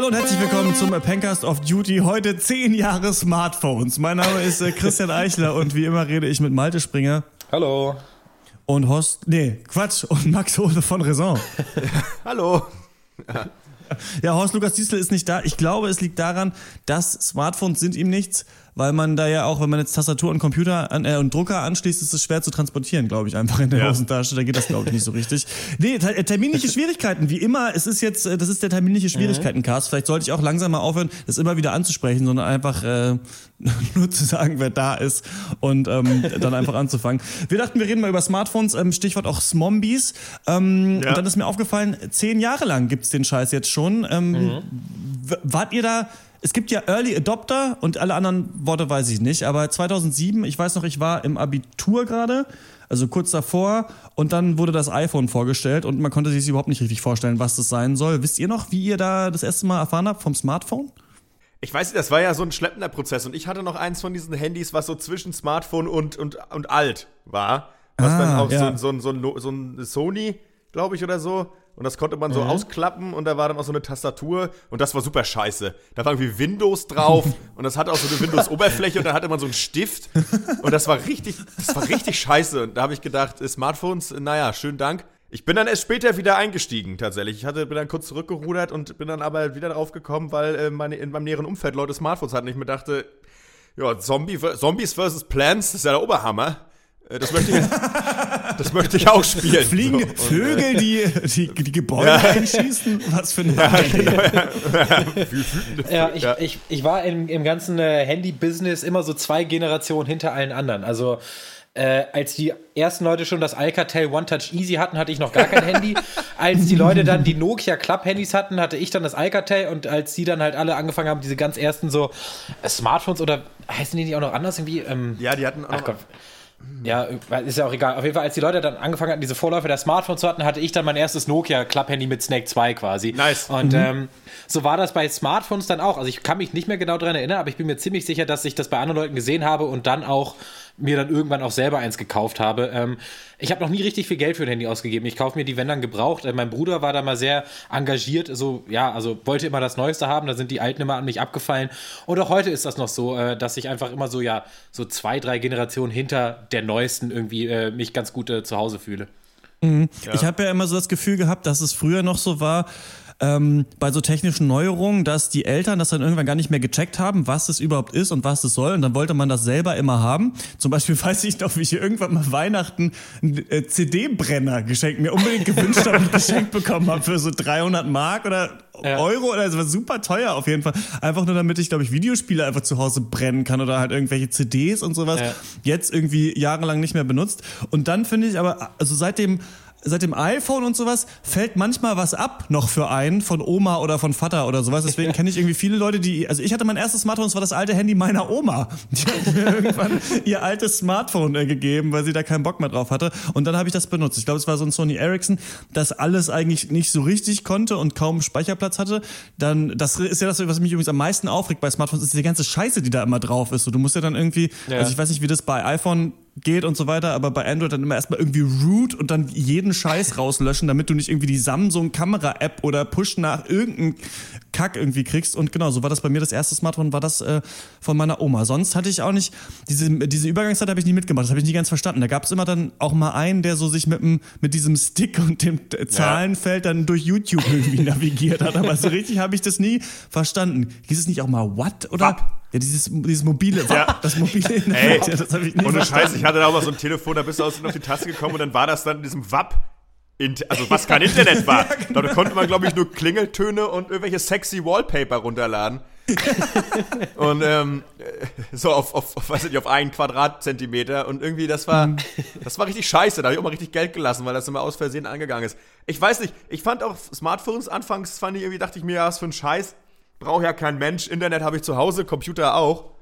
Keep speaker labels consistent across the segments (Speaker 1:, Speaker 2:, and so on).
Speaker 1: Hallo und herzlich willkommen zum Pencast of Duty. Heute 10 Jahre Smartphones. Mein Name ist äh, Christian Eichler und wie immer rede ich mit Malte Springer.
Speaker 2: Hallo.
Speaker 1: Und Horst, nee, Quatsch, und Max Hose von Raison.
Speaker 2: Hallo.
Speaker 1: Ja, Horst Lukas Diesel ist nicht da. Ich glaube, es liegt daran, dass Smartphones sind ihm nichts weil man da ja auch, wenn man jetzt Tastatur und Computer an, äh, und Drucker anschließt, ist es schwer zu transportieren, glaube ich, einfach in der ja. Hosentasche. Da geht das, glaube ich, nicht so richtig. Nee, äh, terminliche Schwierigkeiten, wie immer. Es ist jetzt, äh, das ist der terminliche mhm. Schwierigkeiten-Cast. Vielleicht sollte ich auch langsam mal aufhören, das immer wieder anzusprechen, sondern einfach äh, nur zu sagen, wer da ist und ähm, dann einfach anzufangen. Wir dachten, wir reden mal über Smartphones, ähm, Stichwort auch Smombies. Ähm, ja. Und dann ist mir aufgefallen, zehn Jahre lang gibt's den Scheiß jetzt schon. Ähm, mhm. Wart ihr da es gibt ja Early Adopter und alle anderen Worte weiß ich nicht, aber 2007, ich weiß noch, ich war im Abitur gerade, also kurz davor, und dann wurde das iPhone vorgestellt und man konnte sich überhaupt nicht richtig vorstellen, was das sein soll. Wisst ihr noch, wie ihr da das erste Mal erfahren habt vom Smartphone?
Speaker 2: Ich weiß nicht, das war ja so ein schleppender Prozess und ich hatte noch eins von diesen Handys, was so zwischen Smartphone und, und, und alt war. Was ah, dann auch ja. so, so, so, so ein Sony, glaube ich, oder so und das konnte man so mhm. ausklappen und da war dann auch so eine Tastatur und das war super scheiße. Da war irgendwie Windows drauf und das hatte auch so eine Windows-Oberfläche und da hatte man so einen Stift und das war richtig, das war richtig scheiße. Und da habe ich gedacht, Smartphones, naja, schönen Dank. Ich bin dann erst später wieder eingestiegen, tatsächlich. Ich hatte, bin dann kurz zurückgerudert und bin dann aber wieder drauf gekommen, weil äh, meine, in meinem näheren Umfeld Leute Smartphones hatten. Ich mir dachte, ja, Zombie, Zombies vs. Plants, das ist ja der Oberhammer. Äh, das möchte ich, das möchte ich auch spielen.
Speaker 1: Fliegen so. Vögel, die, die, die Gebäude ja. einschießen? Was für ein ja, genau,
Speaker 3: ja. ja, ich, Ich, ich war im, im ganzen äh, Handy-Business immer so zwei Generationen hinter allen anderen. Also äh, als die ersten Leute schon das Alcatel One Touch Easy hatten, hatte ich noch gar kein Handy. Als die Leute dann die Nokia Club Handys hatten, hatte ich dann das Alcatel und als die dann halt alle angefangen haben, diese ganz ersten so äh, Smartphones oder heißen die nicht auch noch anders irgendwie? Ähm,
Speaker 2: ja, die hatten auch. Ach Gott.
Speaker 3: Ja, ist ja auch egal. Auf jeden Fall, als die Leute dann angefangen hatten, diese Vorläufe der Smartphones zu hatten, hatte ich dann mein erstes Nokia Club-Handy mit Snake 2 quasi.
Speaker 2: Nice.
Speaker 3: Und mhm. ähm, so war das bei Smartphones dann auch. Also ich kann mich nicht mehr genau daran erinnern, aber ich bin mir ziemlich sicher, dass ich das bei anderen Leuten gesehen habe und dann auch mir dann irgendwann auch selber eins gekauft habe. Ähm, ich habe noch nie richtig viel Geld für ein Handy ausgegeben. Ich kaufe mir die, wenn dann gebraucht. Äh, mein Bruder war da mal sehr engagiert, so ja, also wollte immer das Neueste haben. Da sind die alten immer an mich abgefallen. Und auch heute ist das noch so, äh, dass ich einfach immer so ja so zwei, drei Generationen hinter der neuesten irgendwie äh, mich ganz gut äh, zu Hause fühle.
Speaker 1: Mhm. Ja. Ich habe ja immer so das Gefühl gehabt, dass es früher noch so war, ähm, bei so technischen Neuerungen, dass die Eltern das dann irgendwann gar nicht mehr gecheckt haben, was es überhaupt ist und was es soll. Und dann wollte man das selber immer haben. Zum Beispiel weiß ich noch, wie ich irgendwann mal Weihnachten einen äh, CD-Brenner geschenkt, mir unbedingt gewünscht habe und geschenkt bekommen habe für so 300 Mark oder ja. Euro oder es war super teuer auf jeden Fall. Einfach nur damit ich, glaube ich, Videospiele einfach zu Hause brennen kann oder halt irgendwelche CDs und sowas. Ja. Jetzt irgendwie jahrelang nicht mehr benutzt. Und dann finde ich aber, also seitdem seit dem iPhone und sowas fällt manchmal was ab noch für einen von Oma oder von Vater oder sowas. Deswegen kenne ich irgendwie viele Leute, die, also ich hatte mein erstes Smartphone, das war das alte Handy meiner Oma. Die hat mir irgendwann ihr altes Smartphone äh, gegeben, weil sie da keinen Bock mehr drauf hatte. Und dann habe ich das benutzt. Ich glaube, es war so ein Sony Ericsson, das alles eigentlich nicht so richtig konnte und kaum Speicherplatz hatte. Dann, das ist ja das, was mich übrigens am meisten aufregt bei Smartphones, ist die ganze Scheiße, die da immer drauf ist. So, du musst ja dann irgendwie, ja. also ich weiß nicht, wie das bei iPhone geht und so weiter, aber bei Android dann immer erstmal irgendwie root und dann jeden Scheiß rauslöschen, damit du nicht irgendwie die Samsung Kamera App oder Push nach irgendeinem Kack irgendwie kriegst und genau, so war das bei mir das erste Smartphone war das äh, von meiner Oma. Sonst hatte ich auch nicht diese diese Übergangszeit habe ich nie mitgemacht, das habe ich nie ganz verstanden. Da gab es immer dann auch mal einen, der so sich mit dem mit diesem Stick und dem Zahlenfeld dann durch YouTube irgendwie navigiert hat, aber so richtig habe ich das nie verstanden. Hieß es nicht auch mal what oder Wapp. Ja, dieses, dieses mobile, ja. das mobile
Speaker 2: Internet, Ey, das habe ich nicht Ohne Scheiß, ich hatte da auch mal so ein Telefon, da bist du aus auf die Taste gekommen und dann war das dann in diesem WAP. Also was kein Internet war. ja, genau. Da konnte man, glaube ich, nur Klingeltöne und irgendwelche sexy Wallpaper runterladen. und ähm, so auf, auf, auf, weiß nicht, auf einen Quadratzentimeter. Und irgendwie, das war, mhm. das war richtig scheiße. Da habe ich auch mal richtig Geld gelassen, weil das immer aus Versehen angegangen ist. Ich weiß nicht, ich fand auch Smartphones anfangs, fand ich irgendwie, dachte ich mir, ja, was für ein Scheiß braucht ja kein Mensch. Internet habe ich zu Hause, Computer auch.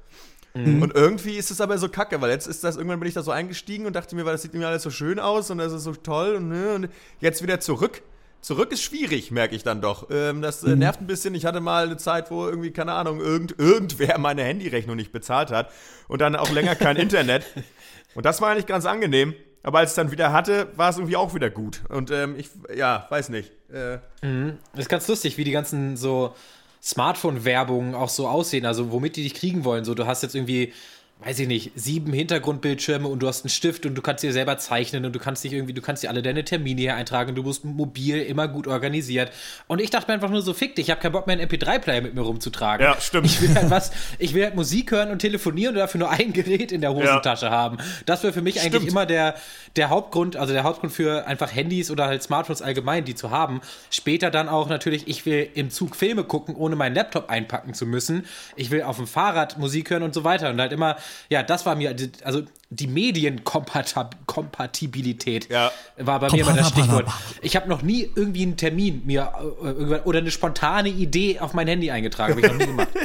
Speaker 2: Mhm. Und irgendwie ist es aber so kacke, weil jetzt ist das, irgendwann bin ich da so eingestiegen und dachte mir, weil das sieht mir alles so schön aus und das ist so toll und, ne, und jetzt wieder zurück. Zurück ist schwierig, merke ich dann doch. Ähm, das äh, mhm. nervt ein bisschen. Ich hatte mal eine Zeit, wo irgendwie, keine Ahnung, irgend, irgendwer meine Handyrechnung nicht bezahlt hat und dann auch länger kein Internet. Und das war eigentlich ganz angenehm. Aber als es dann wieder hatte, war es irgendwie auch wieder gut. Und ähm, ich, ja, weiß nicht. Äh,
Speaker 3: mhm. Das ist ganz lustig, wie die ganzen so Smartphone-Werbungen auch so aussehen, also womit die dich kriegen wollen. So, du hast jetzt irgendwie weiß ich nicht, sieben Hintergrundbildschirme und du hast einen Stift und du kannst dir selber zeichnen und du kannst dich irgendwie, du kannst dir alle deine Termine hier eintragen, du bist mobil, immer gut organisiert. Und ich dachte mir einfach nur so, fick dich, ich habe keinen Bock mehr einen MP3-Player mit mir rumzutragen.
Speaker 2: Ja, stimmt.
Speaker 3: Ich will halt was, ich will halt Musik hören und telefonieren und dafür nur ein Gerät in der Hosentasche ja. haben. Das wäre für mich stimmt. eigentlich immer der, der Hauptgrund, also der Hauptgrund für einfach Handys oder halt Smartphones allgemein, die zu haben. Später dann auch natürlich, ich will im Zug Filme gucken, ohne meinen Laptop einpacken zu müssen. Ich will auf dem Fahrrad Musik hören und so weiter und halt immer ja, das war mir, also die Medienkompatibilität ja. war bei mir immer das Stichwort. Ich habe noch nie irgendwie einen Termin mir äh, oder eine spontane Idee auf mein Handy eingetragen. Habe ich noch nie gemacht.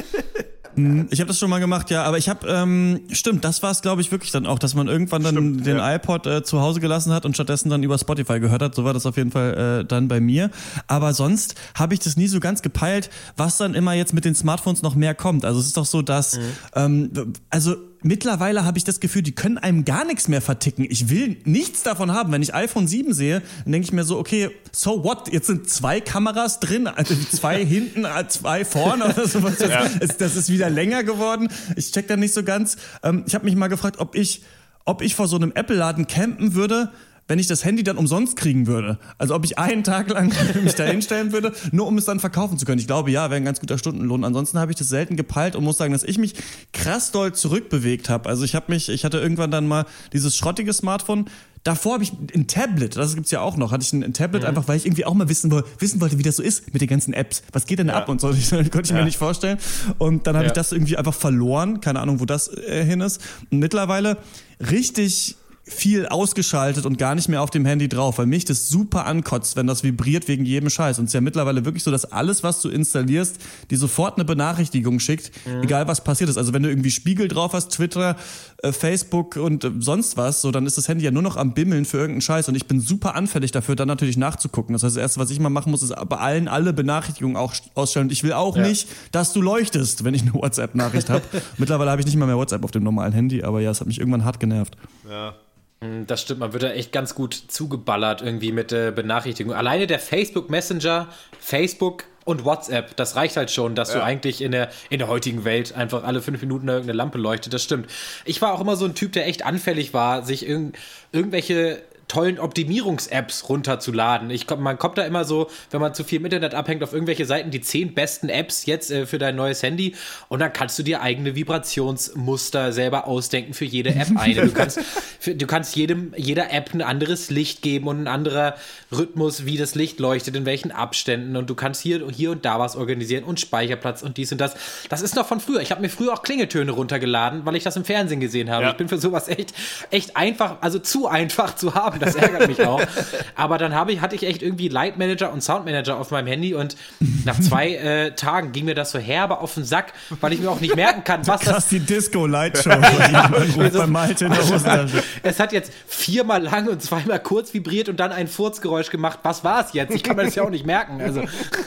Speaker 1: Hm, ich habe das schon mal gemacht, ja, aber ich habe, ähm, stimmt, das war es, glaube ich, wirklich dann auch, dass man irgendwann dann stimmt, den ja. iPod äh, zu Hause gelassen hat und stattdessen dann über Spotify gehört hat. So war das auf jeden Fall äh, dann bei mir. Aber sonst habe ich das nie so ganz gepeilt, was dann immer jetzt mit den Smartphones noch mehr kommt. Also es ist doch so, dass, mhm. ähm, also mittlerweile habe ich das Gefühl, die können einem gar nichts mehr verticken. Ich will nichts davon haben. Wenn ich iPhone 7 sehe, dann denke ich mir so, okay, so what? Jetzt sind zwei Kameras drin, also zwei hinten, zwei vorne oder sowas. Ja. Das ist wieder länger geworden. Ich check da nicht so ganz. Ähm, ich habe mich mal gefragt, ob ich, ob ich vor so einem Apple-Laden campen würde wenn ich das Handy dann umsonst kriegen würde. Also ob ich einen Tag lang mich da hinstellen würde, nur um es dann verkaufen zu können. Ich glaube, ja, wäre ein ganz guter Stundenlohn. Ansonsten habe ich das selten gepeilt und muss sagen, dass ich mich krass doll zurückbewegt habe. Also ich habe mich, ich hatte irgendwann dann mal dieses schrottige Smartphone, Davor habe ich ein Tablet, das gibt's ja auch noch, hatte ich ein, ein Tablet mhm. einfach, weil ich irgendwie auch mal wissen, wissen wollte, wie das so ist mit den ganzen Apps. Was geht denn ja. ab und so? Das konnte ich ja. mir nicht vorstellen. Und dann habe ja. ich das irgendwie einfach verloren. Keine Ahnung, wo das äh, hin ist. Und mittlerweile richtig viel ausgeschaltet und gar nicht mehr auf dem Handy drauf, weil mich das super ankotzt, wenn das vibriert wegen jedem Scheiß. Und es ist ja mittlerweile wirklich so, dass alles, was du installierst, dir sofort eine Benachrichtigung schickt, mhm. egal was passiert ist. Also wenn du irgendwie Spiegel drauf hast, Twitter, äh, Facebook und äh, sonst was, so dann ist das Handy ja nur noch am Bimmeln für irgendeinen Scheiß. Und ich bin super anfällig dafür, dann natürlich nachzugucken. Das heißt, das erste, was ich mal machen muss, ist bei allen alle Benachrichtigungen auch ausstellen. Und ich will auch ja. nicht, dass du leuchtest, wenn ich eine WhatsApp-Nachricht habe. mittlerweile habe ich nicht mal mehr WhatsApp auf dem normalen Handy, aber ja, es hat mich irgendwann hart genervt.
Speaker 2: Ja.
Speaker 3: Hm, das stimmt, man wird da echt ganz gut zugeballert irgendwie mit äh, Benachrichtigungen. Alleine der Facebook Messenger, Facebook und WhatsApp, das reicht halt schon, dass ja. du eigentlich in der, in der heutigen Welt einfach alle fünf Minuten irgendeine Lampe leuchtet. Das stimmt. Ich war auch immer so ein Typ, der echt anfällig war, sich irg irgendwelche tollen Optimierungs-Apps runterzuladen. Ich, man kommt da immer so, wenn man zu viel im Internet abhängt, auf irgendwelche Seiten die zehn besten Apps jetzt äh, für dein neues Handy und dann kannst du dir eigene Vibrationsmuster selber ausdenken für jede App eine. Du kannst, für, du kannst jedem, jeder App ein anderes Licht geben und ein anderer Rhythmus, wie das Licht leuchtet, in welchen Abständen und du kannst hier, hier und da was organisieren und Speicherplatz und dies und das. Das ist noch von früher. Ich habe mir früher auch Klingeltöne runtergeladen, weil ich das im Fernsehen gesehen habe. Ja. Ich bin für sowas echt, echt einfach, also zu einfach zu haben das ärgert mich auch. Aber dann habe ich, hatte ich echt irgendwie Light Manager und Sound Manager auf meinem Handy und nach zwei äh, Tagen ging mir das so herbe auf den Sack, weil ich mir auch nicht merken kann, was
Speaker 1: Krass,
Speaker 3: das...
Speaker 1: die Disco-Light-Show, bei Malte in der
Speaker 3: Hosentasche. Es hat jetzt viermal lang und zweimal kurz vibriert und dann ein Furzgeräusch gemacht. Was war es jetzt? Ich kann mir das ja auch nicht merken. Also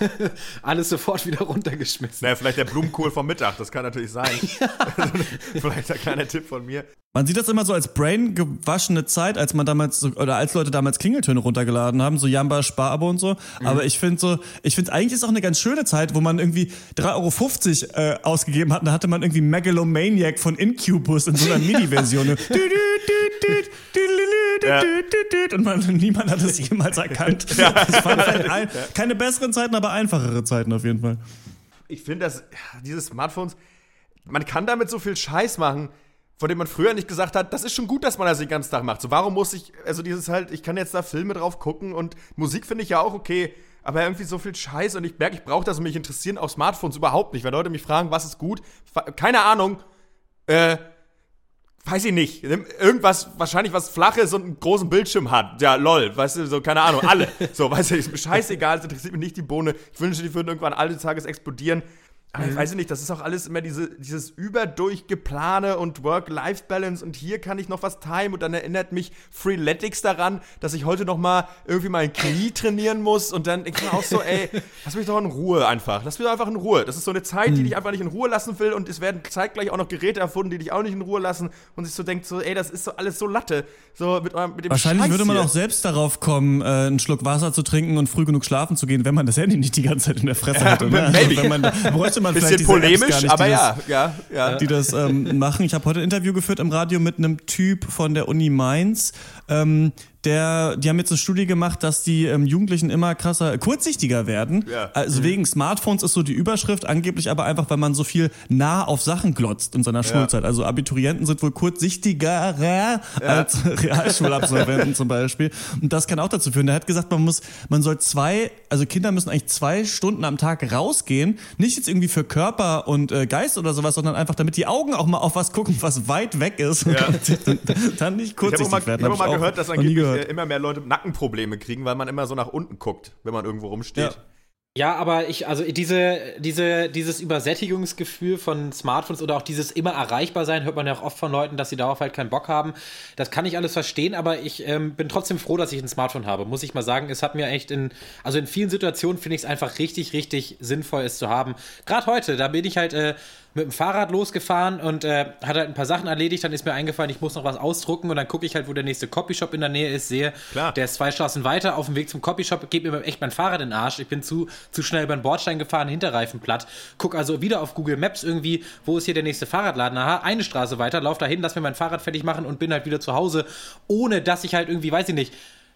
Speaker 3: alles sofort wieder runtergeschmissen.
Speaker 2: Naja, vielleicht der Blumenkohl vom Mittag, das kann natürlich sein. Ja. vielleicht ein kleiner Tipp von mir.
Speaker 1: Man sieht das immer so als brain gewaschene Zeit, als man damals oder als Leute damals Klingeltöne runtergeladen haben, so Jamba Sparabo und so. Mhm. Aber ich finde so, ich finde eigentlich ist auch eine ganz schöne Zeit, wo man irgendwie 3,50 Euro äh, ausgegeben hat. Und da hatte man irgendwie Megalomaniac von Incubus in so einer MIDI-Version. und man, niemand hat es jemals erkannt. Ja. Das waren halt ein, keine besseren Zeiten, aber einfachere Zeiten auf jeden Fall.
Speaker 2: Ich finde, dass diese Smartphones, man kann damit so viel Scheiß machen von dem man früher nicht gesagt hat, das ist schon gut, dass man das den ganzen Tag macht. So, warum muss ich, also dieses halt, ich kann jetzt da Filme drauf gucken und Musik finde ich ja auch okay, aber irgendwie so viel Scheiß und ich merke, ich brauche das und mich interessieren auch Smartphones überhaupt nicht. Wenn Leute mich fragen, was ist gut, keine Ahnung, äh, weiß ich nicht, irgendwas, wahrscheinlich was Flaches und einen großen Bildschirm hat. Ja, lol, weißt du, so, keine Ahnung, alle. So, weißt du, ist mir scheißegal, es interessiert mich nicht die Bohne. Ich wünsche, die würden irgendwann alle Tages explodieren. Ich weiß nicht, das ist auch alles immer diese, dieses überdurchgeplane und Work-Life-Balance und hier kann ich noch was time und dann erinnert mich Freeletics daran, dass ich heute noch mal irgendwie mein Knie trainieren muss und dann denke ich mir auch so, ey, lass mich doch in Ruhe einfach. Lass mich doch einfach in Ruhe. Das ist so eine Zeit, die dich einfach nicht in Ruhe lassen will und es werden zeitgleich auch noch Geräte erfunden, die dich auch nicht in Ruhe lassen und sich so denkt so, ey, das ist so alles so Latte. So mit, mit dem
Speaker 1: Wahrscheinlich
Speaker 2: Scheiß
Speaker 1: würde man
Speaker 2: hier.
Speaker 1: auch selbst darauf kommen, äh, einen Schluck Wasser zu trinken und früh genug schlafen zu gehen, wenn man das Handy nicht die ganze Zeit in der Fresse hat. Oder?
Speaker 2: maybe.
Speaker 1: wenn man, bräuchte man vielleicht
Speaker 2: Bisschen
Speaker 1: Apps
Speaker 2: polemisch,
Speaker 1: gar nicht,
Speaker 2: aber
Speaker 1: die das,
Speaker 2: ja, ja, ja.
Speaker 1: die das ähm, machen. Ich habe heute ein Interview geführt im Radio mit einem Typ von der Uni Mainz. Ähm, der, die haben jetzt eine Studie gemacht, dass die ähm, Jugendlichen immer krasser, kurzsichtiger werden.
Speaker 2: Ja.
Speaker 1: Also wegen Smartphones ist so die Überschrift, angeblich aber einfach, weil man so viel nah auf Sachen glotzt in seiner Schulzeit. Also Abiturienten sind wohl kurzsichtiger als Realschulabsolventen zum Beispiel. Und das kann auch dazu führen. Der hat gesagt, man muss, man soll zwei, also Kinder müssen eigentlich zwei Stunden am Tag rausgehen. Nicht jetzt irgendwie für Körper und äh, Geist oder sowas, sondern einfach, damit die Augen auch mal auf was gucken, was weit weg ist.
Speaker 2: Ja.
Speaker 1: Dann nicht
Speaker 2: Ich
Speaker 1: kurzsichtig
Speaker 2: auch mal, ich
Speaker 1: werden.
Speaker 2: hab mal
Speaker 1: ich
Speaker 2: gehört, dass angeblich
Speaker 1: gehört.
Speaker 2: äh, immer mehr Leute Nackenprobleme kriegen, weil man immer so nach unten guckt, wenn man irgendwo rumsteht.
Speaker 1: Ja.
Speaker 3: Ja, aber ich, also diese, diese, dieses Übersättigungsgefühl von Smartphones oder auch dieses immer erreichbar sein, hört man ja auch oft von Leuten, dass sie darauf halt keinen Bock haben. Das kann ich alles verstehen, aber ich ähm, bin trotzdem froh, dass ich ein Smartphone habe. Muss ich mal sagen, es hat mir echt in, also in vielen Situationen finde ich es einfach richtig, richtig sinnvoll, es zu haben. Gerade heute, da bin ich halt äh, mit dem Fahrrad losgefahren und äh, hat halt ein paar Sachen erledigt. Dann ist mir eingefallen, ich muss noch was ausdrucken und dann gucke ich halt, wo der nächste Copyshop in der Nähe ist, sehe,
Speaker 2: Klar.
Speaker 3: der ist zwei Straßen weiter auf dem Weg zum Copyshop, gebe mir echt mein Fahrrad in den Arsch. Ich bin zu, zu schnell über den Bordstein gefahren, Hinterreifen platt. Guck also wieder auf Google Maps irgendwie, wo ist hier der nächste Fahrradladen? Aha, eine Straße weiter, lauf dahin, lass mir mein Fahrrad fertig machen und bin halt wieder zu Hause, ohne dass ich halt irgendwie, weiß ich nicht,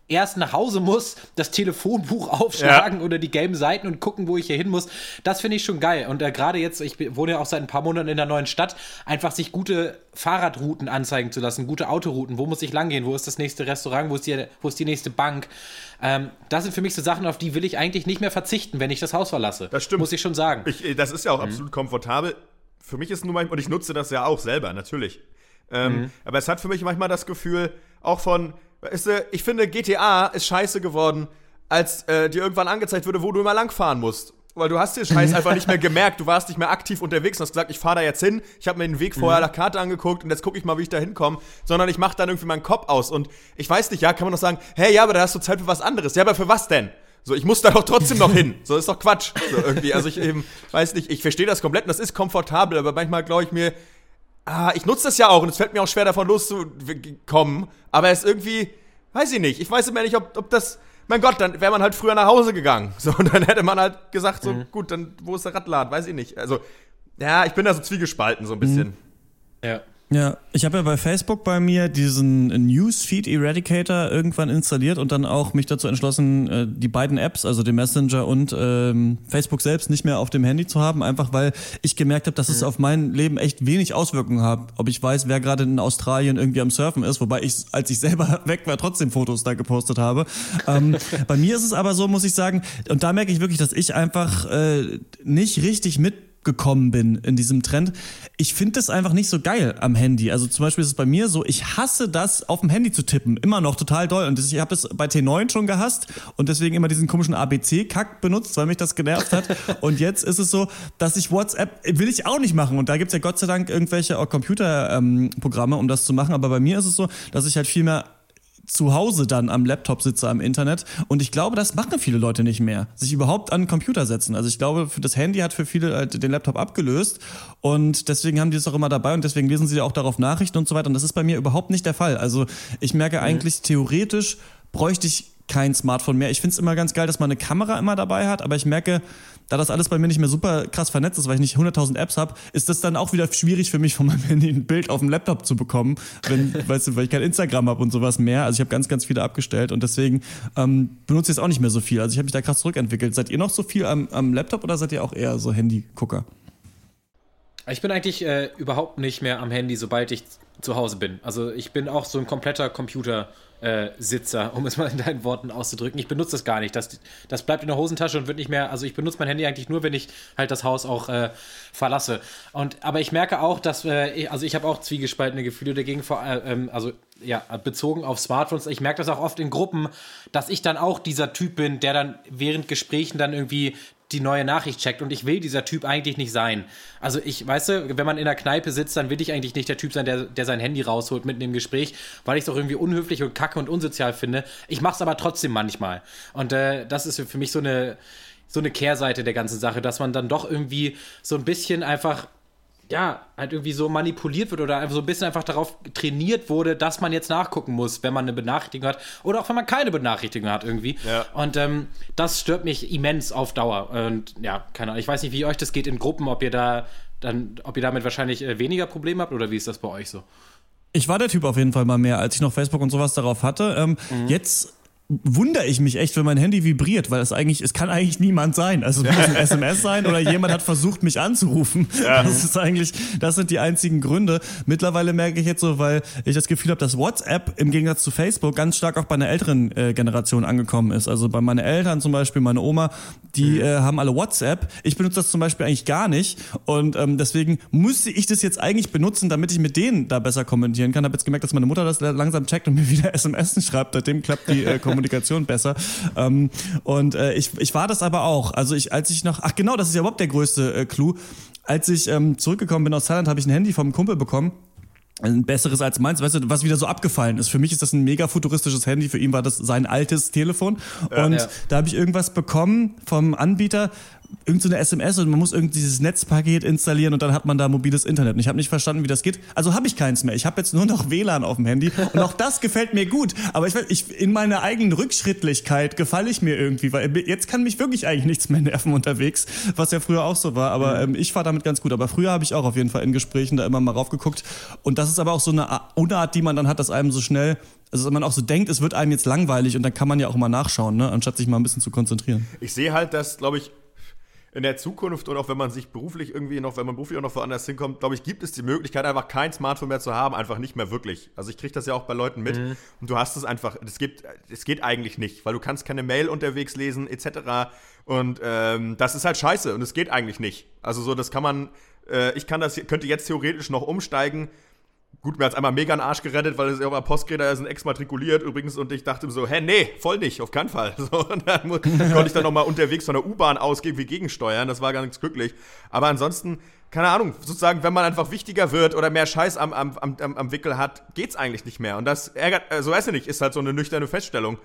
Speaker 3: erst nach Hause muss, das Telefonbuch aufschlagen oder die gelben Seiten und gucken, wo ich hier hin muss. Das finde ich schon geil. Und äh, gerade jetzt, ich wohne ja auch seit ein paar Monaten in der neuen Stadt, einfach sich gute Fahrradrouten anzeigen zu lassen, gute Autorouten. Wo muss ich langgehen? Wo ist das nächste Restaurant? Wo ist die, wo ist die nächste Bank? Ähm, das sind für mich so Sachen, auf die will ich eigentlich nicht mehr verzichten, wenn ich das Haus verlasse.
Speaker 2: Das stimmt.
Speaker 3: Muss ich schon sagen.
Speaker 2: Ich, äh, das ist ja auch
Speaker 1: Mhm.
Speaker 2: absolut komfortabel. Für mich ist nur manchmal, und ich nutze das ja auch selber, natürlich. Ähm,
Speaker 1: Mhm.
Speaker 2: Aber es hat für mich manchmal das Gefühl, auch von, weißt du, ich finde, GTA ist scheiße geworden, als äh, dir irgendwann angezeigt wurde, wo du immer langfahren musst. Weil du hast den Scheiß einfach nicht mehr gemerkt, du warst nicht mehr aktiv unterwegs und hast gesagt, ich fahre da jetzt hin, ich habe mir den Weg vorher
Speaker 1: Mhm.
Speaker 2: nach Karte angeguckt und jetzt gucke ich mal, wie ich da hinkomme, sondern ich mache dann irgendwie meinen Kopf aus und ich weiß nicht, ja, kann man doch sagen, hey, ja, aber da hast du Zeit für was anderes. Ja, aber für was denn? So, ich muss da doch trotzdem noch hin. So ist doch Quatsch. So irgendwie. Also ich eben, weiß nicht, ich verstehe das komplett und das ist komfortabel, aber manchmal glaube ich mir, ah, ich nutze das ja auch und es fällt mir auch schwer davon loszukommen, aber es ist irgendwie, weiß ich nicht, ich weiß immer nicht, ob, ob das, mein Gott, dann wäre man halt früher nach Hause gegangen. So, und dann hätte man halt gesagt, so, gut, dann, wo ist der Radladen? Weiß ich nicht. Also, ja, ich bin da so zwiegespalten so ein bisschen.
Speaker 3: Ja.
Speaker 1: Ja, ich habe ja bei Facebook bei mir diesen Newsfeed Eradicator irgendwann installiert und dann auch mich dazu entschlossen, äh, die beiden Apps, also den Messenger und ähm, Facebook selbst, nicht mehr auf dem Handy zu haben, einfach weil ich gemerkt habe, dass es auf mein Leben echt wenig Auswirkungen hat. Ob ich weiß, wer gerade in Australien irgendwie am Surfen ist, wobei ich, als ich selber weg war, trotzdem Fotos da gepostet habe. Ähm, bei mir ist es aber so, muss ich sagen, und da merke ich wirklich, dass ich einfach äh, nicht richtig mit gekommen bin in diesem Trend. Ich finde das einfach nicht so geil am Handy. Also zum Beispiel ist es bei mir so, ich hasse das, auf dem Handy zu tippen. Immer noch total doll. Und ich habe das bei T9 schon gehasst und deswegen immer diesen komischen ABC-Kack benutzt, weil mich das genervt hat. und jetzt ist es so, dass ich WhatsApp will ich auch nicht machen. Und da gibt's ja Gott sei Dank irgendwelche Computerprogramme, um das zu machen. Aber bei mir ist es so, dass ich halt viel mehr zu Hause dann am Laptop sitze am Internet. Und ich glaube, das machen viele Leute nicht mehr. Sich überhaupt an den Computer setzen. Also ich glaube, das Handy hat für viele halt den Laptop abgelöst. Und deswegen haben die es auch immer dabei und deswegen lesen sie auch darauf Nachrichten und so weiter. Und das ist bei mir überhaupt nicht der Fall. Also ich merke eigentlich, theoretisch bräuchte ich kein Smartphone mehr. Ich finde es immer ganz geil, dass man eine Kamera immer dabei hat, aber ich merke, da das alles bei mir nicht mehr super krass vernetzt ist, weil ich nicht 100.000 Apps habe, ist das dann auch wieder schwierig für mich, von meinem Handy ein Bild auf dem Laptop zu bekommen, wenn, weißt du, weil ich kein Instagram habe und sowas mehr. Also ich habe ganz, ganz viele abgestellt und deswegen ähm, benutze ich es auch nicht mehr so viel. Also ich habe mich da krass zurückentwickelt. Seid ihr noch so viel am, am Laptop oder seid ihr auch eher so Handy-Gucker?
Speaker 3: Ich bin eigentlich äh, überhaupt nicht mehr am Handy, sobald ich zu Hause bin. Also ich bin auch so ein kompletter Computersitzer, um es mal in deinen Worten auszudrücken. Ich benutze das gar nicht. Das, das bleibt in der Hosentasche und wird nicht mehr. Also ich benutze mein Handy eigentlich nur, wenn ich halt das Haus auch äh, verlasse. Und aber ich merke auch, dass äh, also ich habe auch zwiegespaltene Gefühle dagegen. Vor, äh, ähm, also ja bezogen auf Smartphones. Ich merke das auch oft in Gruppen, dass ich dann auch dieser Typ bin, der dann während Gesprächen dann irgendwie die neue Nachricht checkt und ich will dieser Typ eigentlich nicht sein. Also ich, weißt du, wenn man in der Kneipe sitzt, dann will ich eigentlich nicht der Typ sein, der, der sein Handy rausholt mitten im Gespräch, weil ich es auch irgendwie unhöflich und kacke und unsozial finde. Ich mache es aber trotzdem manchmal. Und äh, das ist für mich so eine, so eine Kehrseite der ganzen Sache, dass man dann doch irgendwie so ein bisschen einfach ja, halt irgendwie so manipuliert wird oder einfach so ein bisschen einfach darauf trainiert wurde, dass man jetzt nachgucken muss, wenn man eine Benachrichtigung hat oder auch wenn man keine Benachrichtigung hat irgendwie. Ja. Und ähm, das stört mich immens auf Dauer. Und ja, keine Ahnung. Ich weiß nicht, wie euch das geht in Gruppen, ob ihr da dann, ob ihr damit wahrscheinlich äh, weniger Probleme habt oder wie ist das bei euch so?
Speaker 1: Ich war der Typ auf jeden Fall mal mehr, als ich noch Facebook und sowas darauf hatte. Ähm, mhm. Jetzt wundere ich mich echt, wenn mein Handy vibriert, weil es eigentlich, es kann eigentlich niemand sein. Also es muss ein SMS sein oder jemand hat versucht, mich anzurufen. Ja. Das ist eigentlich, das sind die einzigen Gründe. Mittlerweile merke ich jetzt so, weil ich das Gefühl habe, dass WhatsApp im Gegensatz zu Facebook ganz stark auch bei einer älteren äh, Generation angekommen ist. Also bei meinen Eltern zum Beispiel, meine Oma, die mhm. äh, haben alle WhatsApp. Ich benutze das zum Beispiel eigentlich gar nicht und ähm, deswegen musste ich das jetzt eigentlich benutzen, damit ich mit denen da besser kommentieren kann. Habe jetzt gemerkt, dass meine Mutter das langsam checkt und mir wieder SMS schreibt. Seitdem klappt die äh, Kommunikation Kommunikation besser. Ähm, und äh, ich, ich war das aber auch. Also ich, als ich noch, ach genau, das ist ja überhaupt der größte äh, Clou. Als ich ähm, zurückgekommen bin aus Thailand, habe ich ein Handy vom Kumpel bekommen ein besseres als meins, weißt du, was wieder so abgefallen ist. Für mich ist das ein mega futuristisches Handy, für ihn war das sein altes Telefon. Ja, und ja. da habe ich irgendwas bekommen vom Anbieter, irgendeine so SMS und man muss irgendwie dieses Netzpaket installieren und dann hat man da mobiles Internet. Und ich habe nicht verstanden, wie das geht. Also habe ich keins mehr. Ich habe jetzt nur noch WLAN auf dem Handy und auch das gefällt mir gut. Aber ich, ich in meiner eigenen Rückschrittlichkeit gefalle ich mir irgendwie, weil jetzt kann mich wirklich eigentlich nichts mehr nerven unterwegs, was ja früher auch so war. Aber mhm. ähm, ich fahre damit ganz gut. Aber früher habe ich auch auf jeden Fall in Gesprächen da immer mal raufgeguckt. Und das ist aber auch so eine Unart, die man dann hat, dass einem so schnell also man auch so denkt, es wird einem jetzt langweilig und dann kann man ja auch mal nachschauen, ne? anstatt sich mal ein bisschen zu konzentrieren.
Speaker 2: Ich sehe halt, dass, glaube ich, in der Zukunft und auch wenn man sich beruflich irgendwie noch, wenn man beruflich auch noch woanders hinkommt, glaube ich, gibt es die Möglichkeit, einfach kein Smartphone mehr zu haben, einfach nicht mehr wirklich. Also ich kriege das ja auch bei Leuten mit mhm. und du hast es einfach, es geht, es geht eigentlich nicht, weil du kannst keine Mail unterwegs lesen etc. Und ähm, das ist halt scheiße und es geht eigentlich nicht. Also so, das kann man, äh, ich kann das, könnte jetzt theoretisch noch umsteigen Gut, mir hat einmal mega einen Arsch gerettet, weil es ja war Postgeräte sind exmatrikuliert übrigens und ich dachte so, hä, nee, voll nicht, auf keinen Fall. So, und dann konnte ich dann nochmal unterwegs von der U-Bahn aus wie gegensteuern, das war gar nichts glücklich. Aber ansonsten, keine Ahnung, sozusagen, wenn man einfach wichtiger wird oder mehr Scheiß am, am, am, am Wickel hat, geht's eigentlich nicht mehr. Und das ärgert, so also, weiß ich nicht, ist halt so eine nüchterne Feststellung.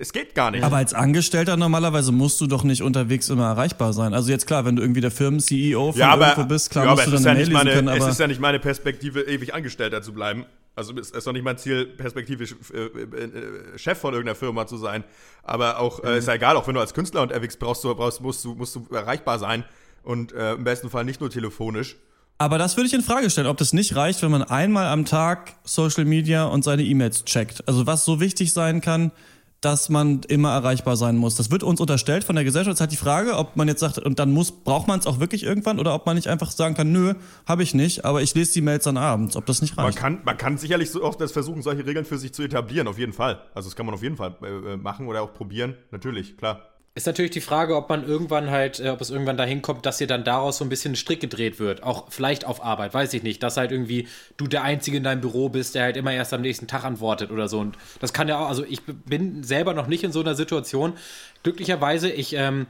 Speaker 2: Es geht gar nicht.
Speaker 1: Aber als Angestellter normalerweise musst du doch nicht unterwegs immer erreichbar sein. Also jetzt klar, wenn du irgendwie der Firmen-CEO von ja, aber, irgendwo bist, klar ja, musst du dann
Speaker 2: ja Mail meine, können. Aber es ist ja nicht meine Perspektive, ewig Angestellter zu bleiben. Also es ist doch nicht mein Ziel, perspektivisch äh, äh, Chef von irgendeiner Firma zu sein. Aber auch, äh, ist ja egal, auch wenn du als Künstler unterwegs brauchst, du, brauchst musst, du, musst du erreichbar sein. Und äh, im besten Fall nicht nur telefonisch.
Speaker 1: Aber das würde ich in Frage stellen, ob das nicht reicht, wenn man einmal am Tag Social Media und seine E-Mails checkt. Also was so wichtig sein kann, dass man immer erreichbar sein muss. Das wird uns unterstellt von der Gesellschaft. Es ist halt die Frage, ob man jetzt sagt, und dann muss, braucht man es auch wirklich irgendwann oder ob man nicht einfach sagen kann, nö, habe ich nicht, aber ich lese die Mails dann abends, ob das nicht reicht.
Speaker 2: Man kann, man kann sicherlich so auch das versuchen, solche Regeln für sich zu etablieren, auf jeden Fall. Also das kann man auf jeden Fall äh, machen oder auch probieren, natürlich, klar.
Speaker 3: Ist natürlich die Frage, ob man irgendwann halt, äh, ob es irgendwann dahin kommt, dass dir dann daraus so ein bisschen ein Strick gedreht wird. Auch vielleicht auf Arbeit, weiß ich nicht. Dass halt irgendwie du der Einzige in deinem Büro bist, der halt immer erst am nächsten Tag antwortet oder so. Und das kann ja auch, also ich bin selber noch nicht in so einer Situation. Glücklicherweise, ich ähm,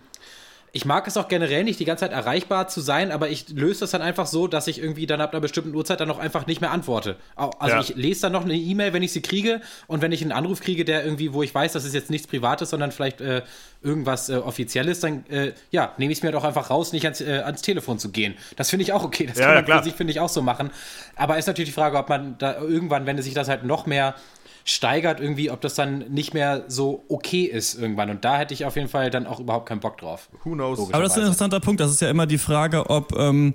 Speaker 3: ich mag es auch generell nicht, die ganze Zeit erreichbar zu sein, aber ich löse das dann einfach so, dass ich irgendwie dann ab einer bestimmten Uhrzeit dann auch einfach nicht mehr antworte. Also ja. ich lese dann noch eine E-Mail, wenn ich sie kriege und wenn ich einen Anruf kriege, der irgendwie, wo ich weiß, das ist jetzt nichts Privates, sondern vielleicht äh, irgendwas äh, Offizielles, dann äh, ja, nehme ich es mir doch einfach raus, nicht ans, äh, ans Telefon zu gehen. Das finde ich auch okay. Das ja, kann man ja, für sich, finde ich, auch so machen. Aber ist natürlich die Frage, ob man da irgendwann, wenn sich das halt noch mehr steigert irgendwie, ob das dann nicht mehr so okay ist irgendwann. Und da hätte ich auf jeden Fall dann auch überhaupt keinen Bock drauf.
Speaker 1: Who knows? Aber das ist ein interessanter Punkt. Das ist ja immer die Frage, ob, ähm,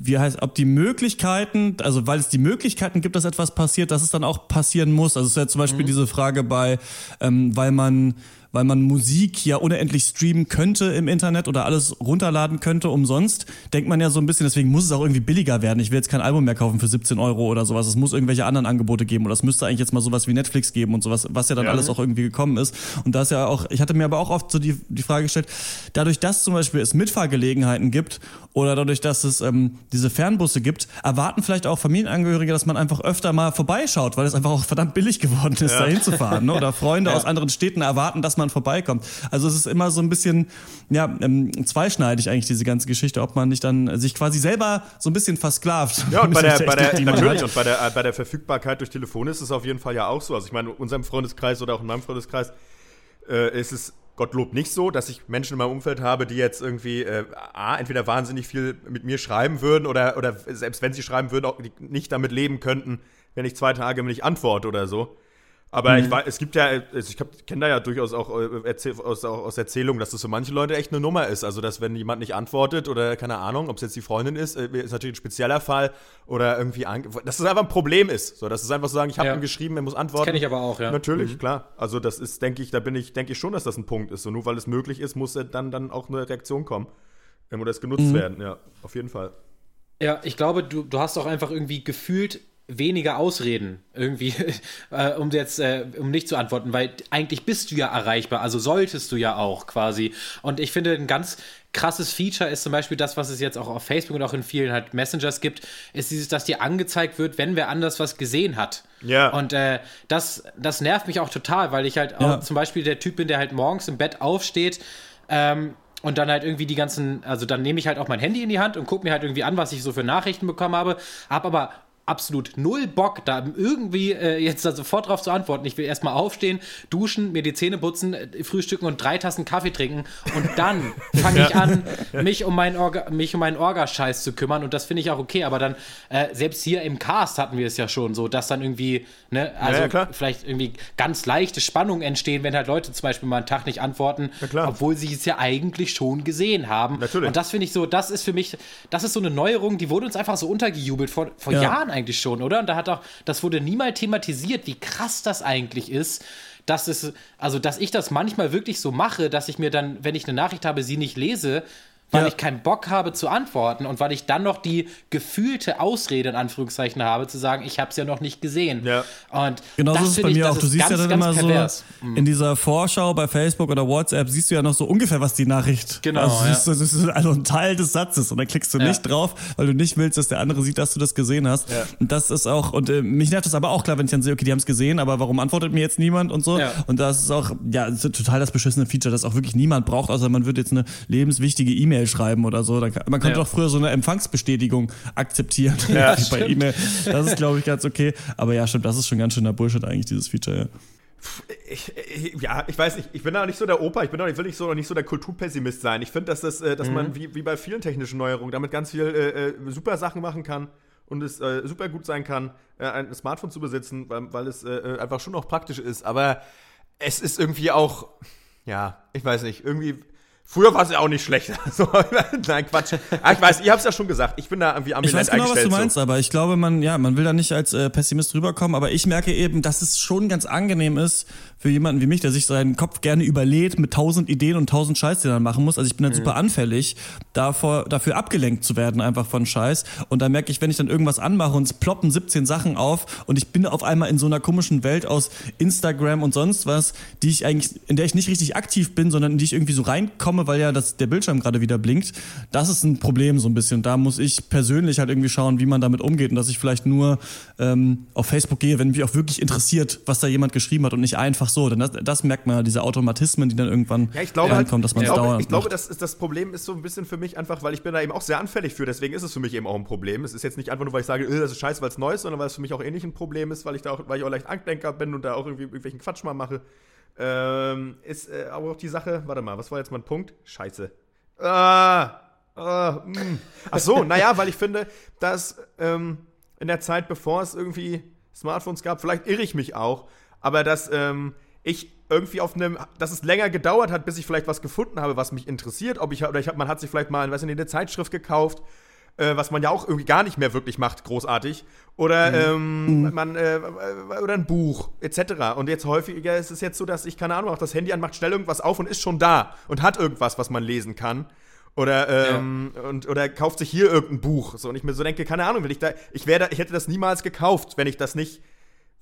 Speaker 1: wie heißt, ob die Möglichkeiten, also weil es die Möglichkeiten gibt, dass etwas passiert, dass es dann auch passieren muss. Also es ist ja zum Beispiel mhm. diese Frage bei, ähm, weil man weil man Musik ja unendlich streamen könnte im Internet oder alles runterladen könnte umsonst, denkt man ja so ein bisschen, deswegen muss es auch irgendwie billiger werden. Ich will jetzt kein Album mehr kaufen für 17 Euro oder sowas. Es muss irgendwelche anderen Angebote geben oder es müsste eigentlich jetzt mal sowas wie Netflix geben und sowas, was ja dann ja. alles auch irgendwie gekommen ist. Und da ist ja auch, ich hatte mir aber auch oft so die, die Frage gestellt, dadurch, dass zum Beispiel es Mitfahrgelegenheiten gibt oder dadurch, dass es ähm, diese Fernbusse gibt, erwarten vielleicht auch Familienangehörige, dass man einfach öfter mal vorbeischaut, weil es einfach auch verdammt billig geworden ist, ja. da hinzufahren. Ne? Oder Freunde ja. aus anderen Städten erwarten, dass man man vorbeikommt. Also es ist immer so ein bisschen, ja, ähm, zweischneidig eigentlich diese ganze Geschichte, ob man nicht dann sich quasi selber so ein bisschen versklavt.
Speaker 2: Ja, und bei der, bei der natürlich, und bei der, bei der Verfügbarkeit durch Telefon ist es auf jeden Fall ja auch so. Also ich meine, in unserem Freundeskreis oder auch in meinem Freundeskreis äh, ist es Gottlob nicht so, dass ich Menschen in meinem Umfeld habe, die jetzt irgendwie äh, A, entweder wahnsinnig viel mit mir schreiben würden oder, oder selbst wenn sie schreiben würden, auch nicht damit leben könnten, wenn ich zwei Tage nicht antworte oder so. Aber mhm. ich weiß, es gibt ja, also ich kenne da ja durchaus auch äh, aus, aus Erzählungen, dass das für manche Leute echt eine Nummer ist. Also, dass wenn jemand nicht antwortet oder keine Ahnung, ob es jetzt die Freundin ist, äh, ist natürlich ein spezieller Fall oder irgendwie, dass es einfach ein Problem ist. So, dass es einfach so sagen, ich habe ja. ihm geschrieben, er muss antworten. Das
Speaker 3: kenne ich aber auch, ja.
Speaker 2: Natürlich, mhm. klar. Also, das ist, denke ich, da bin ich, denke ich schon, dass das ein Punkt ist. So, nur weil es möglich ist, muss dann, dann auch eine Reaktion kommen. Ähm, oder es genutzt mhm. werden, ja, auf jeden Fall.
Speaker 3: Ja, ich glaube, du, du hast auch einfach irgendwie gefühlt weniger Ausreden irgendwie, äh, um jetzt, äh, um nicht zu antworten, weil eigentlich bist du ja erreichbar, also solltest du ja auch quasi. Und ich finde, ein ganz krasses Feature ist zum Beispiel das, was es jetzt auch auf Facebook und auch in vielen halt Messengers gibt, ist dieses, dass dir angezeigt wird, wenn wer anders was gesehen hat. Ja. Und äh, das, das nervt mich auch total, weil ich halt ja. auch zum Beispiel der Typ bin, der halt morgens im Bett aufsteht, ähm, und dann halt irgendwie die ganzen, also dann nehme ich halt auch mein Handy in die Hand und gucke mir halt irgendwie an, was ich so für Nachrichten bekommen habe, habe aber absolut null Bock, da irgendwie äh, jetzt da sofort drauf zu antworten. Ich will erstmal aufstehen, duschen, mir die Zähne putzen, äh, frühstücken und drei Tassen Kaffee trinken. Und dann fange ich an, mich um meinen Orga, mich um meinen Orgascheiß zu kümmern. Und das finde ich auch okay, aber dann äh, selbst hier im Cast hatten wir es ja schon so, dass dann irgendwie, ne, also ja, ja, vielleicht irgendwie ganz leichte Spannungen entstehen, wenn halt Leute zum Beispiel mal einen Tag nicht antworten, ja, obwohl sie es ja eigentlich schon gesehen haben. Natürlich. Und das finde ich so, das ist für mich, das ist so eine Neuerung, die wurde uns einfach so untergejubelt vor, vor Jahren eigentlich schon, oder? Und da hat auch, das wurde niemals thematisiert, wie krass das eigentlich ist, dass es, also dass ich das manchmal wirklich so mache, dass ich mir dann, wenn ich eine Nachricht habe, sie nicht lese, weil ja. ich keinen Bock habe zu antworten und weil ich dann noch die gefühlte Ausrede in Anführungszeichen habe, zu sagen, ich habe es ja noch nicht gesehen. Ja.
Speaker 1: Und genau so ist es bei mir ich, auch. Du siehst ganz, ja dann immer pervers. so in dieser Vorschau bei Facebook oder WhatsApp siehst du ja noch so ungefähr, was die Nachricht. Genau. Also, ja. das ist also ein Teil des Satzes und dann klickst du nicht drauf, weil du nicht willst, dass der andere sieht, dass du das gesehen hast. Und das ist auch und äh, mich nervt das aber auch klar, wenn ich dann sehe, okay, die haben es gesehen, aber warum antwortet mir jetzt niemand und so? Und das ist auch ja total das beschissene Feature, das auch wirklich niemand braucht, außer man wird jetzt eine lebenswichtige E-Mail E-Mail schreiben oder so. man konnte ja. doch früher so eine Empfangsbestätigung akzeptieren ja, bei E-Mail. Das ist, glaube ich, ganz okay. Aber ja, stimmt, das ist schon ganz schöner Bullshit eigentlich, dieses Feature, ja.
Speaker 2: Ich, ich, ja, ich weiß nicht, ich bin da nicht so der Opa, ich bin auch nicht, will nicht so, nicht so der Kulturpessimist sein. Ich finde, dass, das, äh, dass mhm. man wie, wie bei vielen technischen Neuerungen damit ganz viel äh, äh, super Sachen machen kann und es äh, super gut sein kann, äh, ein Smartphone zu besitzen, weil, weil es äh, einfach schon auch praktisch ist. Aber es ist irgendwie auch, ja, ich weiß nicht, irgendwie Früher war es ja auch nicht schlecht. nein, Quatsch. Ah, ich weiß, ihr habt es ja schon gesagt. Ich bin da irgendwie
Speaker 1: am Ich weiß genau, was du meinst, so. aber ich glaube, man, ja, man will da nicht als äh, Pessimist rüberkommen, aber ich merke eben, dass es schon ganz angenehm ist für jemanden wie mich, der sich seinen Kopf gerne überlädt mit tausend Ideen und tausend Scheiß, den er dann machen muss. Also ich bin dann mhm. super anfällig, davor, dafür abgelenkt zu werden einfach von Scheiß. Und da merke ich, wenn ich dann irgendwas anmache und es ploppen 17 Sachen auf und ich bin auf einmal in so einer komischen Welt aus Instagram und sonst was, die ich eigentlich, in der ich nicht richtig aktiv bin, sondern in die ich irgendwie so reinkomme weil ja das, der Bildschirm gerade wieder blinkt, das ist ein Problem so ein bisschen. Da muss ich persönlich halt irgendwie schauen, wie man damit umgeht und dass ich vielleicht nur ähm, auf Facebook gehe, wenn mich auch wirklich interessiert, was da jemand geschrieben hat und nicht einfach so. Denn das, das merkt man, diese Automatismen, die dann irgendwann
Speaker 2: ja, ich glaube reinkommen, halt, dass man es dauert. Ich glaube, das, das Problem ist so ein bisschen für mich einfach, weil ich bin da eben auch sehr anfällig für, deswegen ist es für mich eben auch ein Problem. Es ist jetzt nicht einfach nur, weil ich sage, äh, das ist scheiße, weil es neu ist, sondern weil es für mich auch ähnlich ein Problem ist, weil ich da auch, weil ich auch leicht Andenker bin und da auch irgendwie irgendwelchen Quatsch mal mache. Ähm, ist äh, aber auch die Sache, warte mal, was war jetzt mein Punkt? Scheiße. Ah, ah, mm. Ach so, naja, weil ich finde, dass ähm, in der Zeit, bevor es irgendwie Smartphones gab, vielleicht irre ich mich auch, aber dass ähm, ich irgendwie auf einem, dass es länger gedauert hat, bis ich vielleicht was gefunden habe, was mich interessiert, ob ich oder ich hab, man hat sich vielleicht mal, weiß nicht, eine Zeitschrift gekauft äh, was man ja auch irgendwie gar nicht mehr wirklich macht, großartig. Oder mhm. ähm, mhm. man äh, oder ein Buch etc. Und jetzt häufiger ist es jetzt so, dass ich keine Ahnung, auch das Handy an, macht schnell irgendwas auf und ist schon da und hat irgendwas, was man lesen kann. Oder, ähm, ja. und, oder kauft sich hier irgendein Buch. So, und ich mir so denke, keine Ahnung, wenn ich da, ich wäre ich hätte das niemals gekauft, wenn ich das nicht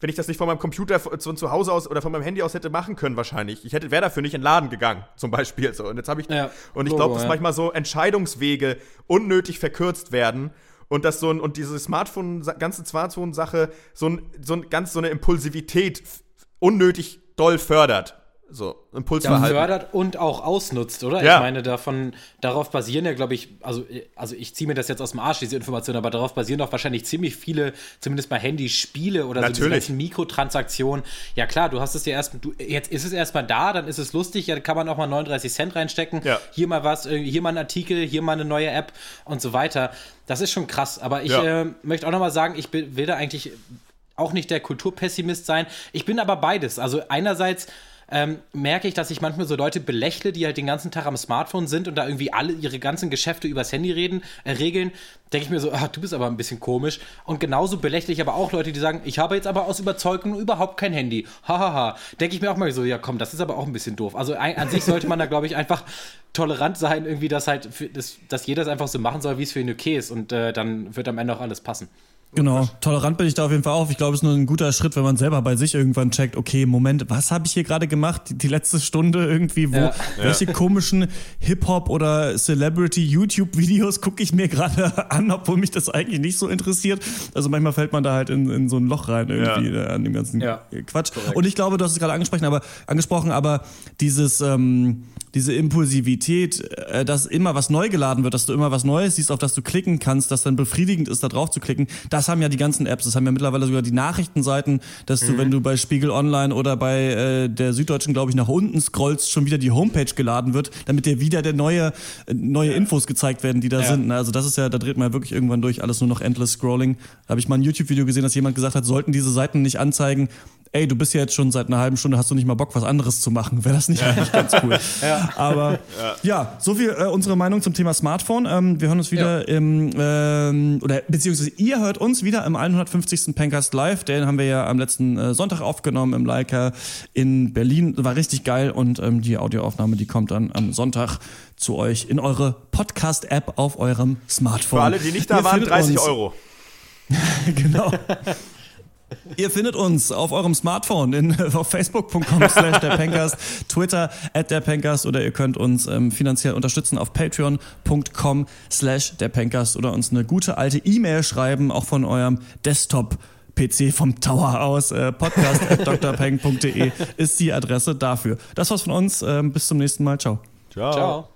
Speaker 2: wenn ich das nicht von meinem Computer von zu Hause aus oder von meinem Handy aus hätte machen können, wahrscheinlich. Ich hätte, wäre dafür nicht in den Laden gegangen, zum Beispiel. So. Und jetzt habe ich, ja, und ich glaube, dass ja. manchmal so Entscheidungswege unnötig verkürzt werden und dass so ein, und diese Smartphone, ganze Smartphone-Sache so, ein, so ein, ganz so eine Impulsivität unnötig doll fördert. So, Impulsverhalten.
Speaker 3: Ja, fördert und auch ausnutzt, oder?
Speaker 2: Ja.
Speaker 3: Ich meine, davon, darauf basieren ja, glaube ich, also, also ich ziehe mir das jetzt aus dem Arsch, diese Information, aber darauf basieren doch wahrscheinlich ziemlich viele, zumindest bei Handyspiele oder so diese
Speaker 2: Natürlich.
Speaker 3: ganzen Mikrotransaktionen. Ja klar, du hast es ja erst, du, jetzt ist es erstmal da, dann ist es lustig, ja, kann man auch mal 39 Cent reinstecken,
Speaker 2: Ja.
Speaker 3: hier mal was, irgendwie hier mal ein Artikel, hier mal eine neue App und so weiter. Das ist schon krass, aber ich
Speaker 2: Ja.
Speaker 3: äh, möchte auch nochmal sagen, ich will da eigentlich auch nicht der Kulturpessimist sein. Ich bin aber beides. Also einerseits ähm, merke ich, dass ich manchmal so Leute belächle, die halt den ganzen Tag am Smartphone sind und da irgendwie alle ihre ganzen Geschäfte übers Handy reden, äh, regeln. Denke ich mir so, ah, du bist aber ein bisschen komisch. Und genauso belächle ich aber auch Leute, die sagen, ich habe jetzt aber aus Überzeugung überhaupt kein Handy. Hahaha. Denke ich mir auch mal so, ja komm, das ist aber auch ein bisschen doof. Also ein, an sich sollte man da, glaube ich, einfach tolerant sein, irgendwie, dass halt, für, dass, dass jeder es einfach so machen soll, wie es für ihn okay ist. Und äh, dann wird am Ende auch alles passen.
Speaker 1: Genau, tolerant bin ich da auf jeden Fall auch. Ich glaube, es ist nur ein guter Schritt, wenn man selber bei sich irgendwann checkt, okay, Moment, was habe ich hier gerade gemacht? Die, die letzte Stunde irgendwie, wo
Speaker 3: Ja.
Speaker 1: welche komischen Hip-Hop oder Celebrity-YouTube-Videos gucke ich mir gerade an, obwohl mich das eigentlich nicht so interessiert. Also manchmal fällt man da halt in, in so ein Loch rein irgendwie
Speaker 2: Ja.
Speaker 1: äh, an dem ganzen
Speaker 3: Ja.
Speaker 1: Quatsch. Und ich glaube, du hast es gerade angesprochen, aber angesprochen, aber dieses ähm, diese Impulsivität, äh, dass immer was neu geladen wird, dass du immer was Neues siehst, auf das du klicken kannst, das dann befriedigend ist, da drauf zu klicken, das haben ja die ganzen Apps, das haben ja mittlerweile sogar die Nachrichtenseiten, dass du, wenn du bei Spiegel Online oder bei äh, der Süddeutschen, glaube ich, nach unten scrollst, schon wieder die Homepage geladen wird, damit dir wieder der neue, äh, neue Infos gezeigt werden, die da
Speaker 3: Ja.
Speaker 1: sind. ne? Also das ist ja, da dreht man ja wirklich irgendwann durch, alles nur noch endless Scrolling. Da habe ich mal ein YouTube-Video gesehen, dass jemand gesagt hat, sollten diese Seiten nicht anzeigen, ey, du bist ja jetzt schon seit einer halben Stunde, hast du nicht mal Bock, was anderes zu machen? Wäre das nicht eigentlich ganz cool? Aber ja, so viel äh, unsere Meinung zum Thema Smartphone. Ähm, wir hören uns wieder im, ähm, oder beziehungsweise ihr hört uns wieder im 150. Pencast Live. Den haben wir ja am letzten äh, Sonntag aufgenommen im Leica in Berlin. War richtig geil und ähm, die Audioaufnahme, die kommt dann am Sonntag zu euch in eure Podcast-App auf eurem Smartphone.
Speaker 2: Für alle, die nicht da
Speaker 1: Ihr
Speaker 2: waren,
Speaker 1: findet
Speaker 2: 30
Speaker 1: uns-
Speaker 2: Euro.
Speaker 1: genau. Ihr findet uns auf eurem Smartphone in, auf facebook.com slash der Pencast, Twitter at der Pencast oder ihr könnt uns ähm, finanziell unterstützen auf patreon.com slash der Pencast oder uns eine gute alte E-Mail schreiben, auch von eurem Desktop PC vom Tower aus. Äh, podcast at drpeng.de ist die Adresse dafür. Das war's von uns. Ähm, bis zum nächsten Mal. Ciao.
Speaker 2: Ciao.
Speaker 3: Ciao.